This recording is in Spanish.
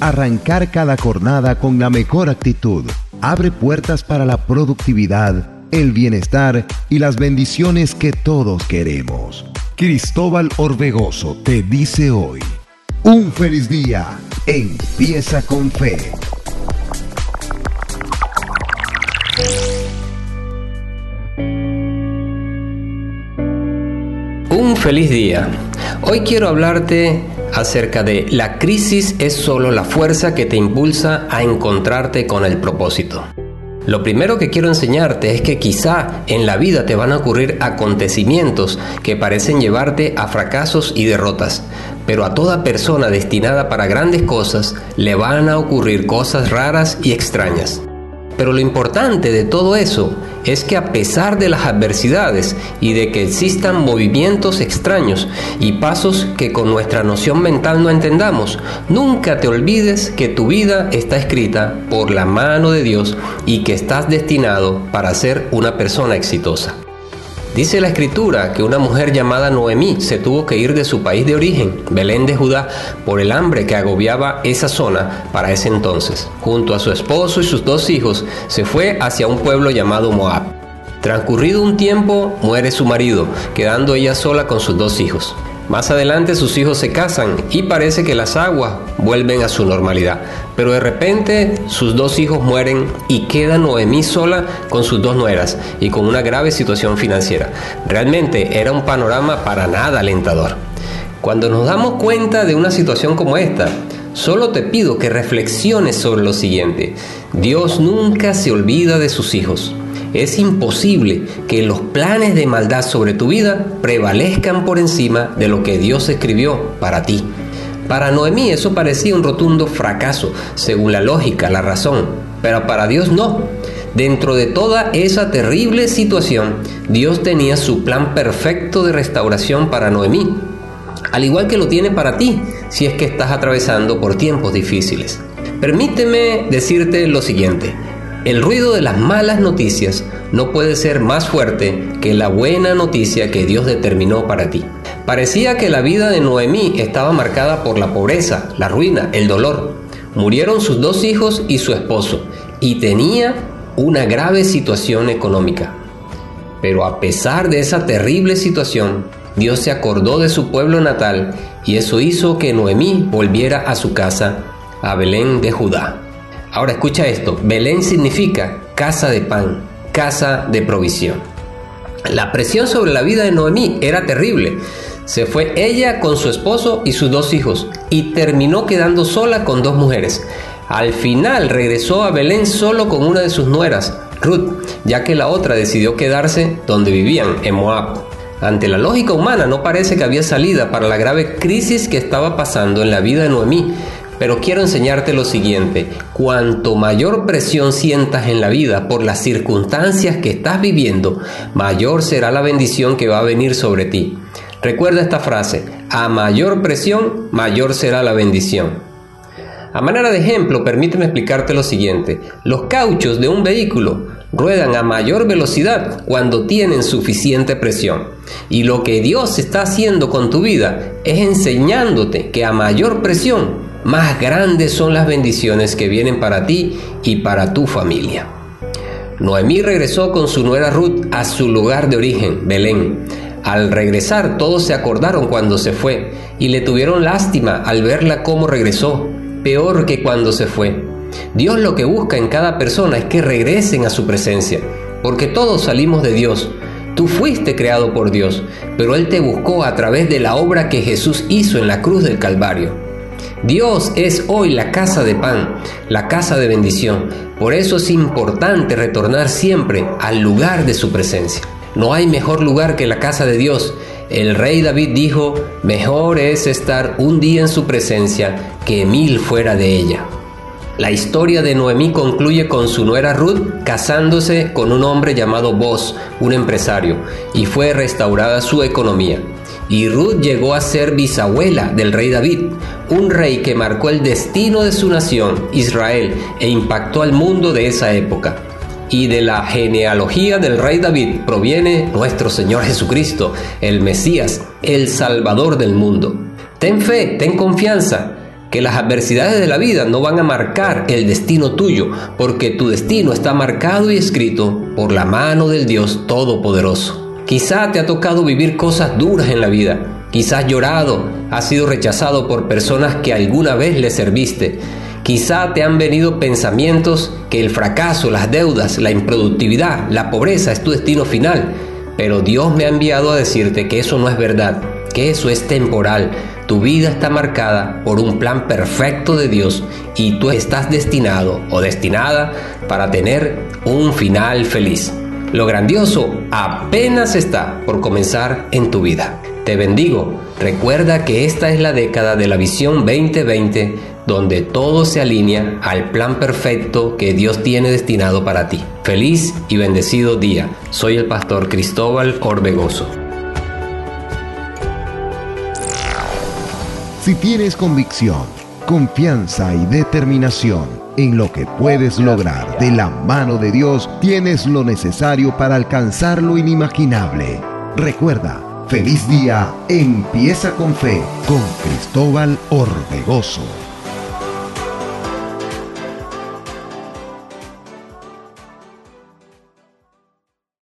Arrancar cada jornada con la mejor actitud abre puertas para la productividad, el bienestar y las bendiciones que todos queremos. Cristóbal Orbegoso te dice hoy, un feliz día, empieza con fe. Un feliz día. Hoy quiero hablarte acerca de la crisis es solo la fuerza que te impulsa a encontrarte con el propósito. Lo primero que quiero enseñarte es que quizá en la vida te van a ocurrir acontecimientos que parecen llevarte a fracasos y derrotas, pero a toda persona destinada para grandes cosas le van a ocurrir cosas raras y extrañas. Pero lo importante de todo eso es que a pesar de las adversidades y de que existan movimientos extraños y pasos que con nuestra noción mental no entendamos, nunca te olvides que tu vida está escrita por la mano de Dios y que estás destinado para ser una persona exitosa. Dice la escritura que una mujer llamada Noemí se tuvo que ir de su país de origen, Belén de Judá, por el hambre que agobiaba esa zona para ese entonces. Junto a su esposo y sus dos hijos, se fue hacia un pueblo llamado Moab. Transcurrido un tiempo, muere su marido, quedando ella sola con sus dos hijos. Más adelante sus hijos se casan y parece que las aguas vuelven a su normalidad. Pero de repente sus dos hijos mueren y queda Noemí sola con sus dos nueras y con una grave situación financiera. Realmente era un panorama para nada alentador. Cuando nos damos cuenta de una situación como esta, solo te pido que reflexiones sobre lo siguiente. Dios nunca se olvida de sus hijos. Es imposible que los planes de maldad sobre tu vida prevalezcan por encima de lo que Dios escribió para ti. Para Noemí eso parecía un rotundo fracaso, según la lógica, la razón, pero para Dios no. Dentro de toda esa terrible situación, Dios tenía su plan perfecto de restauración para Noemí, al igual que lo tiene para ti, si es que estás atravesando por tiempos difíciles. Permíteme decirte lo siguiente, el ruido de las malas noticias no puede ser más fuerte que la buena noticia que Dios determinó para ti. Parecía que la vida de Noemí estaba marcada por la pobreza, la ruina, el dolor. Murieron sus dos hijos y su esposo, y tenía una grave situación económica. Pero a pesar de esa terrible situación, Dios se acordó de su pueblo natal y eso hizo que Noemí volviera a su casa, a Belén de Judá. Ahora escucha esto, Belén significa casa de pan, casa de provisión. La presión sobre la vida de Noemí era terrible. Se fue ella con su esposo y sus dos hijos y terminó quedando sola con dos mujeres. Al final regresó a Belén solo con una de sus nueras, Ruth, ya que la otra decidió quedarse donde vivían, en Moab. Ante la lógica humana no parece que había salida para la grave crisis que estaba pasando en la vida de Noemí, pero quiero enseñarte lo siguiente, cuanto mayor presión sientas en la vida por las circunstancias que estás viviendo, mayor será la bendición que va a venir sobre ti. Recuerda esta frase, a mayor presión, mayor será la bendición. A manera de ejemplo, permíteme explicarte lo siguiente. Los cauchos de un vehículo ruedan a mayor velocidad cuando tienen suficiente presión. Y lo que Dios está haciendo con tu vida es enseñándote que a mayor presión más grandes son las bendiciones que vienen para ti y para tu familia. Noemí regresó con su nuera Ruth a su lugar de origen, Belén. Al regresar todos se acordaron cuando se fue y le tuvieron lástima al verla cómo regresó, peor que cuando se fue. Dios lo que busca en cada persona es que regresen a su presencia, porque todos salimos de Dios. Tú fuiste creado por Dios, pero Él te buscó a través de la obra que Jesús hizo en la cruz del Calvario. Dios es hoy la casa de pan, la casa de bendición. Por eso es importante retornar siempre al lugar de su presencia. No hay mejor lugar que la casa de Dios. El rey David dijo, mejor es estar un día en su presencia que mil fuera de ella. La historia de Noemí concluye con su nuera Ruth casándose con un hombre llamado Boz, un empresario, y fue restaurada su economía y Ruth llegó a ser bisabuela del rey David, un rey que marcó el destino de su nación, Israel, e impactó al mundo de esa época. Y de la genealogía del rey David proviene nuestro Señor Jesucristo, el Mesías, el Salvador del mundo. Ten fe, ten confianza. que las adversidades de la vida no van a marcar el destino tuyo, porque tu destino está marcado y escrito por la mano del Dios Todopoderoso. Quizá te ha tocado vivir cosas duras en la vida, quizás llorado, has sido rechazado por personas que alguna vez le serviste, quizá te han venido pensamientos que el fracaso, las deudas, la improductividad, la pobreza es tu destino final, pero Dios me ha enviado a decirte que eso no es verdad, que eso es temporal, tu vida está marcada por un plan perfecto de Dios y tú estás destinado o destinada para tener un final feliz. Lo grandioso apenas está por comenzar en tu vida. Te bendigo. Recuerda que esta es la década de la visión 2020 donde todo se alinea al plan perfecto que Dios tiene destinado para ti. Feliz y bendecido día. Soy el pastor Cristóbal Orbegoso. Si tienes convicción, confianza y determinación en lo que puedes lograr de la mano de Dios, tienes lo necesario para alcanzar lo inimaginable. Recuerda, feliz día, empieza con fe, con Cristóbal Orbegoso.